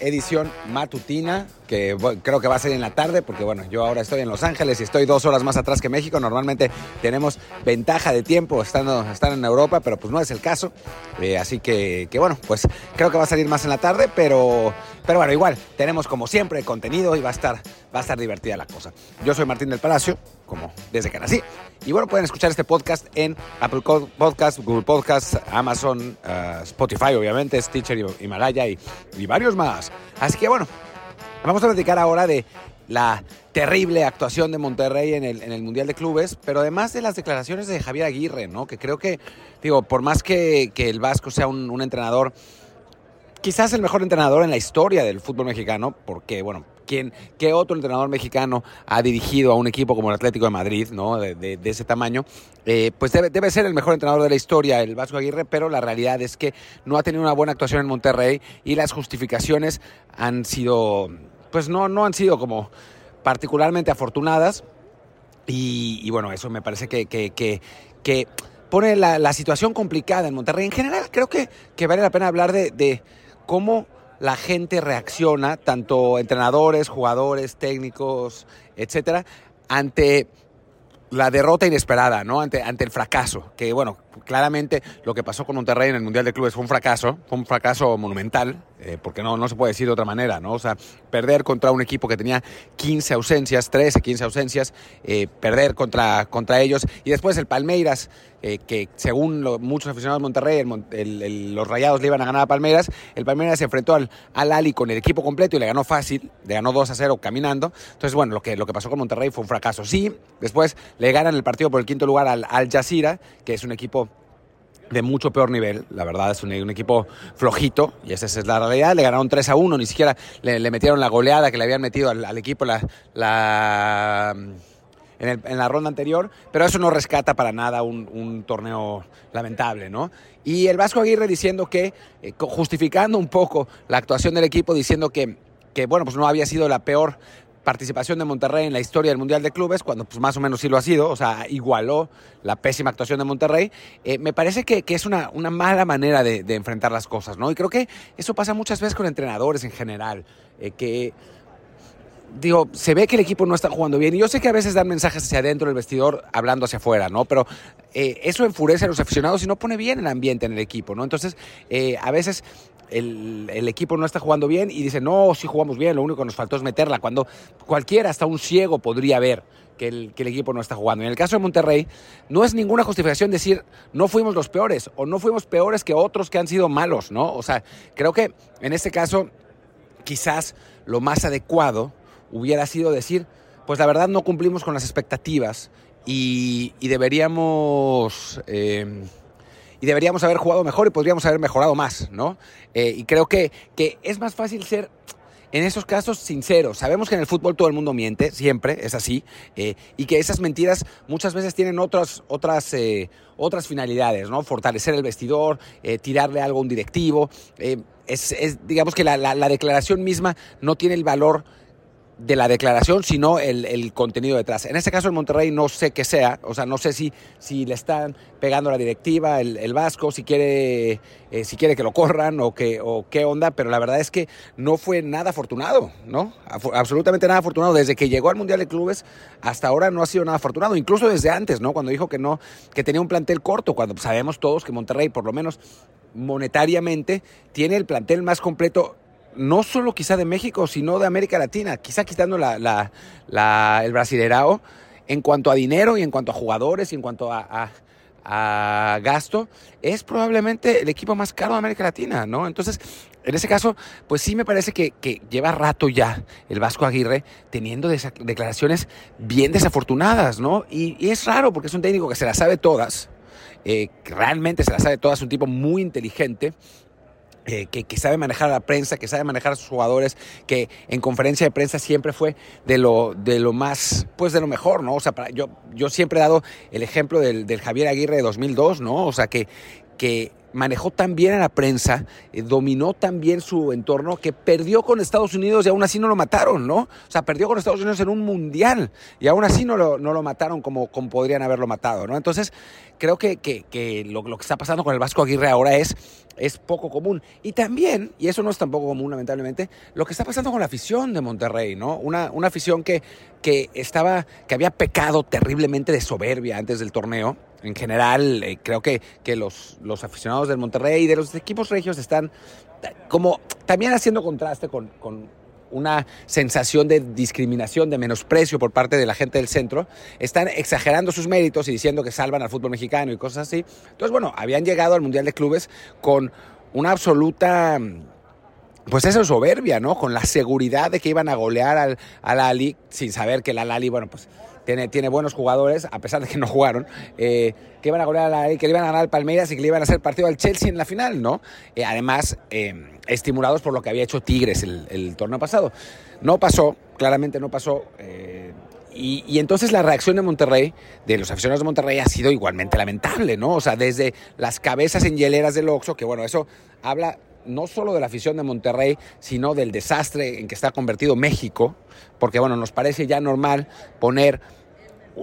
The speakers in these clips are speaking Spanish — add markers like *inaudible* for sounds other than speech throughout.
Edición matutina, que creo que va a ser en la tarde, porque bueno, yo ahora estoy en Los Ángeles y estoy dos horas más atrás que México. Normalmente tenemos ventaja de tiempo estando, estando en Europa, pero pues no es el caso. Eh, así que, que, bueno, pues creo que va a salir más en la tarde, pero, pero bueno, igual, tenemos como siempre contenido y va a estar, va a estar divertida la cosa. Yo soy Martín del Palacio, como desde que nací. Y bueno, pueden escuchar este podcast en Apple Podcast, Google Podcast, Amazon, eh, Spotify, obviamente, Stitcher, Himalaya y, y varios más. Así que bueno, vamos a platicar ahora de la terrible actuación de Monterrey en el, en el, Mundial de Clubes, pero además de las declaraciones de Javier Aguirre, ¿no? Que creo que, digo, por más que, que el Vasco sea un, un, entrenador, quizás el mejor entrenador en la historia del fútbol mexicano, porque, bueno, ¿quién, ¿qué otro entrenador mexicano ha dirigido a un equipo como el Atlético de Madrid, ¿no? De, ese tamaño? Eh, pues debe, ser el mejor entrenador de la historia, el Vasco Aguirre, pero la realidad es que no ha tenido una buena actuación en Monterrey y las justificaciones han sido, pues no, no han sido como particularmente afortunadas. Y, bueno, eso me parece que, que, que, pone la, situación complicada en Monterrey. En general, creo que, que vale la pena hablar de cómo la gente reacciona, tanto entrenadores, jugadores, técnicos, etcétera, ante la derrota inesperada, ¿no? Ante, ante el fracaso. Que bueno, claramente lo que pasó con Monterrey en el Mundial de Clubes fue un fracaso, fue un fracaso monumental, eh, porque no, no se puede decir de otra manera, ¿no? O sea, perder contra un equipo que tenía 15 ausencias, 13, 15 ausencias, eh, perder contra, contra ellos, y después el Palmeiras, eh, que según muchos aficionados de Monterrey, los Rayados le iban a ganar a Palmeiras, el Palmeiras se enfrentó al, al Ali con el equipo completo y le ganó fácil, le ganó 2 a 0 caminando. Entonces, bueno, lo que, lo que pasó con Monterrey fue un fracaso. Sí, después le ganan el partido por el quinto lugar al Al Jazeera, que es un equipo de mucho peor nivel, la verdad es un, un, equipo flojito y esa es la realidad, le ganaron 3 a 1, ni siquiera le, metieron la goleada que le habían metido al, equipo en, la ronda anterior, pero eso no rescata para nada un, un, torneo lamentable, ¿no? Y el Vasco Aguirre diciendo que, eh, justificando un poco la actuación del equipo, diciendo que, que, bueno, pues no había sido la peor participación de Monterrey en la historia del Mundial de Clubes, cuando pues más o menos sí lo ha sido, o sea, igualó la pésima actuación de Monterrey, eh, me parece que, es una, mala manera de, enfrentar las cosas, ¿no? Y creo que eso pasa muchas veces con entrenadores en general, eh, que digo, se ve que el equipo no está jugando bien. Y yo sé que a veces dan mensajes hacia adentro del vestidor hablando hacia afuera, ¿no? Pero eh, eso enfurece a los aficionados y no pone bien el ambiente en el equipo, ¿no? Entonces, a veces el, equipo no está jugando bien y dice, no, sí jugamos bien, lo único que nos faltó es meterla, cuando cualquiera, hasta un ciego, podría ver que el, equipo no está jugando. En el caso de Monterrey, no es ninguna justificación decir, no fuimos los peores o no fuimos peores que otros que han sido malos, ¿no? O sea, creo que en este caso, quizás lo más adecuado hubiera sido decir, pues la verdad no cumplimos con las expectativas y, deberíamos... Eh, y deberíamos haber jugado mejor y podríamos haber mejorado más, ¿no? Eh, y creo que, que es más fácil ser en esos casos sinceros. Sabemos que en el fútbol todo el mundo miente, siempre es así, eh, y que esas mentiras muchas veces tienen otras, otras, eh, otras finalidades, ¿no? Fortalecer el vestidor, tirarle algo a un directivo. Es, digamos que la, la declaración misma no tiene el valor de la declaración, sino el, el, contenido detrás. En este caso, el Monterrey no sé qué sea, o sea, no sé si, si le están pegando la directiva, el, el Vasco, si quiere, eh, si quiere que lo corran o, que, o qué onda, pero la verdad es que no fue nada afortunado, ¿no? Absolutamente nada afortunado. Desde que llegó al Mundial de Clubes hasta ahora no ha sido nada afortunado, incluso desde antes, ¿no? Cuando dijo que no, que tenía un plantel corto, cuando sabemos todos que Monterrey, por lo menos monetariamente, tiene el plantel más completo no solo quizá de México, sino de América Latina, quizá quitando el brasilerao, en cuanto a dinero y en cuanto a jugadores y en cuanto a, gasto, es probablemente el equipo más caro de América Latina, ¿no? Entonces, en ese caso, pues sí me parece que, lleva rato ya el Vasco Aguirre teniendo declaraciones bien desafortunadas, ¿no? Y, es raro porque es un técnico que se las sabe todas, eh, realmente se las sabe todas, un tipo muy inteligente, eh, que, sabe manejar a la prensa, que sabe manejar a sus jugadores, que en conferencia de prensa siempre fue de lo, de lo más, pues de lo mejor, ¿no? O sea, para, yo, yo siempre he dado el ejemplo del, del Javier Aguirre de 2002, ¿no? O sea, que, que manejó tan bien a la prensa, eh, dominó tan bien su entorno, que perdió con Estados Unidos y aún así no lo mataron, ¿no? O sea, perdió con Estados Unidos en un mundial y aún así no lo, no lo mataron como, como podrían haberlo matado, ¿no? Entonces, creo que, que, lo, lo, que está pasando con el Vasco Aguirre ahora es, es poco común. Y también, y eso no es tampoco común lamentablemente, lo que está pasando con la afición de Monterrey, ¿no? Una, una afición que, que, estaba, que había pecado terriblemente de soberbia antes del torneo en general, eh, creo que, que los, los, aficionados del Monterrey y de los equipos regios están como también haciendo contraste con, con, una sensación de discriminación, de menosprecio por parte de la gente del centro. Están exagerando sus méritos y diciendo que salvan al fútbol mexicano y cosas así. Entonces, bueno, habían llegado al Mundial de Clubes con una absoluta pues eso es soberbia, ¿no? Con la seguridad de que iban a golear al, al Ali, sin saber que el Ali, bueno, pues tiene, tiene buenos jugadores, a pesar de que no jugaron, eh, que iban a golear que le iban a ganar al Palmeiras y que le iban a hacer partido al Chelsea en la final, ¿no? Eh, además, eh, estimulados por lo que había hecho Tigres el, torneo pasado. No pasó, claramente no pasó. Y, y, entonces la reacción de Monterrey, de los aficionados de Monterrey, ha sido igualmente lamentable, ¿no? O sea, desde las cabezas en hieleras del Oxxo, que bueno, eso habla no solo de la afición de Monterrey, sino del desastre en que está convertido México, porque bueno, nos parece ya normal poner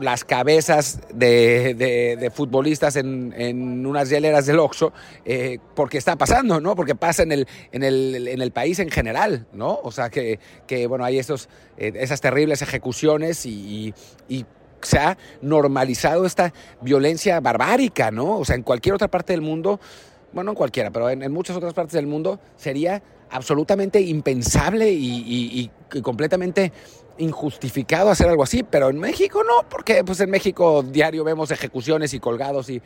las cabezas de, futbolistas en, unas hieleras del Oxxo, eh, porque está pasando, ¿no? Porque pasa en el, en el, en el país en general, ¿no? O sea, que, que bueno, hay esos, eh, esas terribles ejecuciones y, y se ha normalizado esta violencia barbárica, ¿no? O sea, en cualquier otra parte del mundo bueno, en cualquiera, pero en, muchas otras partes del mundo sería absolutamente impensable y, completamente injustificado hacer algo así, pero en México no, porque pues en México diario vemos ejecuciones y colgados y,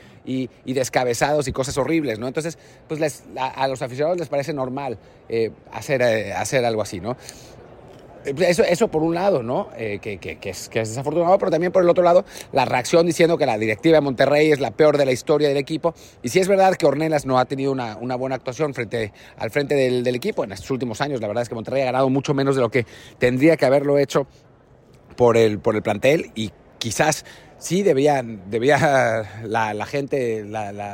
descabezados y cosas horribles, ¿no? Entonces, pues a, los aficionados les parece normal eh, hacer, eh, hacer algo así, ¿no? Eso, eso por un lado, ¿no? Eh, que, que, es, desafortunado, pero también por el otro lado, la reacción diciendo que la directiva de Monterrey es la peor de la historia del equipo. Y si es verdad que Ornelas no ha tenido una, una buena actuación frente, al frente del, equipo en estos últimos años, la verdad es que Monterrey ha ganado mucho menos de lo que tendría que haberlo hecho por el, por el plantel y quizás sí debían, debía *laughs* la, gente,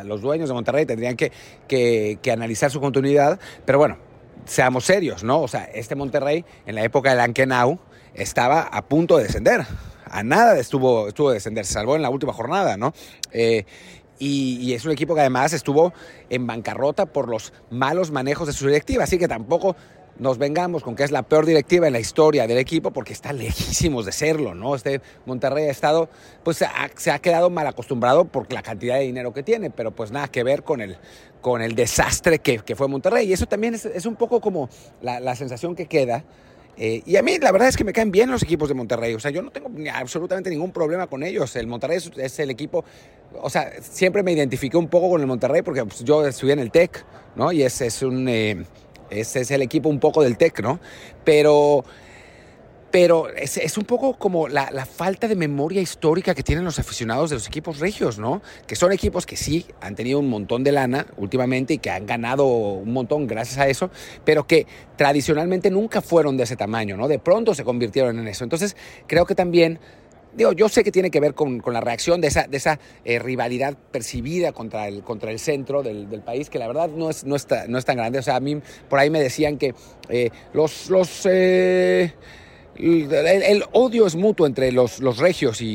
los dueños de Monterrey tendrían que, que analizar su continuidad, pero bueno, seamos serios, ¿no? O sea, este Monterrey en la época del Ankenau estaba a punto de descender. A nada estuvo, estuvo de descender, se salvó en la última jornada, ¿no? Eh, y, y, es un equipo que además estuvo en bancarrota por los malos manejos de su directiva, así que tampoco nos vengamos con que es la peor directiva en la historia del equipo, porque está lejísimos de serlo, ¿no? Este Monterrey ha estado, pues se ha quedado mal acostumbrado por la cantidad de dinero que tiene, pero pues nada que ver con el, con el desastre que, fue Monterrey. Y eso también es, es un poco como la, sensación que queda. Eh, y a mí la verdad es que me caen bien los equipos de Monterrey. O sea, yo no tengo absolutamente ningún problema con ellos. El Monterrey es, el equipo, o sea, siempre me identifiqué un poco con el Monterrey porque pues, yo estudié en el TEC, ¿no? Y ese es un... Eh, ese es el equipo un poco del TEC, ¿no? Pero, pero es, es un poco como la, la, falta de memoria histórica que tienen los aficionados de los equipos regios, ¿no? Que son equipos que sí han tenido un montón de lana últimamente y que han ganado un montón gracias a eso, pero que tradicionalmente nunca fueron de ese tamaño, ¿no? De pronto se convirtieron en eso. Entonces, creo que también digo, yo sé que tiene que ver con, con la reacción de esa, de esa eh, rivalidad percibida contra el, contra el centro del, del, país, que la verdad no es, no, está, no es tan grande. O sea, a mí por ahí me decían que eh, los... los eh, el, odio es mutuo entre los, los regios y,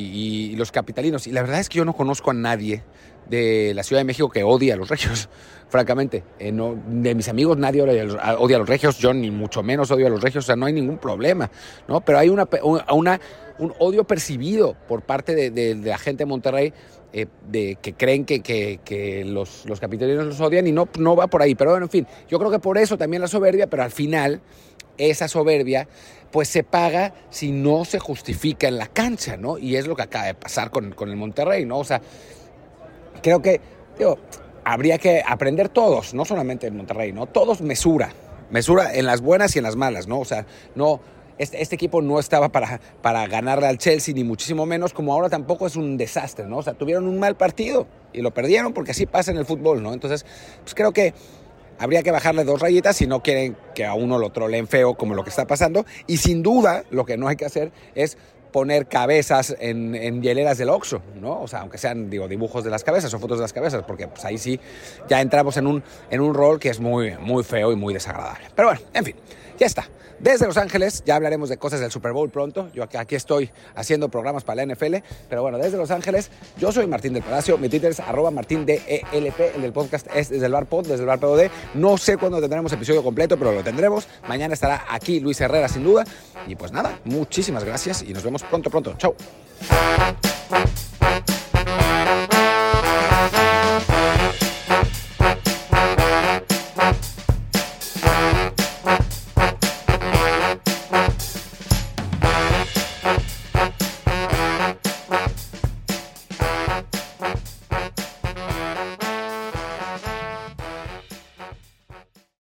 y, los capitalinos. Y la verdad es que yo no conozco a nadie de la Ciudad de México que odie a los regios, *laughs* francamente. Eh, no, de mis amigos nadie odia a, los, odia a, los, regios, yo ni mucho menos odio a los regios, o sea, no hay ningún problema, ¿no? Pero hay una, una un odio percibido por parte de, la gente de Monterrey eh, de, que creen que, los, los, capitalinos los odian y no, no va por ahí. Pero bueno, en fin, yo creo que por eso también la soberbia, pero al final esa soberbia pues se paga si no se justifica en la cancha, ¿no? Y es lo que acaba de pasar con, el Monterrey, ¿no? O sea, creo que, habría que aprender todos, no solamente en Monterrey, ¿no? Todos mesura, mesura en las buenas y en las malas, ¿no? O sea, no este, este, equipo no estaba para, para ganarle al Chelsea, ni muchísimo menos, como ahora tampoco es un desastre, ¿no? O sea, tuvieron un mal partido y lo perdieron porque así pasa en el fútbol, ¿no? Entonces, pues creo que habría que bajarle dos rayitas si no quieren que a uno lo troleen feo como lo que está pasando. Y sin duda, lo que no hay que hacer es poner cabezas en, en hieleras del Oxxo, ¿no? O sea, aunque sean, digo, dibujos de las cabezas o fotos de las cabezas, porque pues ahí sí ya entramos en un, en un rol que es muy, muy feo y muy desagradable. Pero bueno, en fin, ya está. Desde Los Ángeles, ya hablaremos de cosas del Super Bowl pronto. Yo aquí estoy haciendo programas para la NFL. Pero bueno, desde Los Ángeles, yo soy Martín del Palacio. Mi Twitter es arroba martín de ELP. El del podcast es desde el bar pod, desde el bar POD. No sé cuándo tendremos episodio completo, pero lo tendremos. Mañana estará aquí Luis Herrera, sin duda. Y pues nada, muchísimas gracias y nos vemos pronto, pronto. Chao.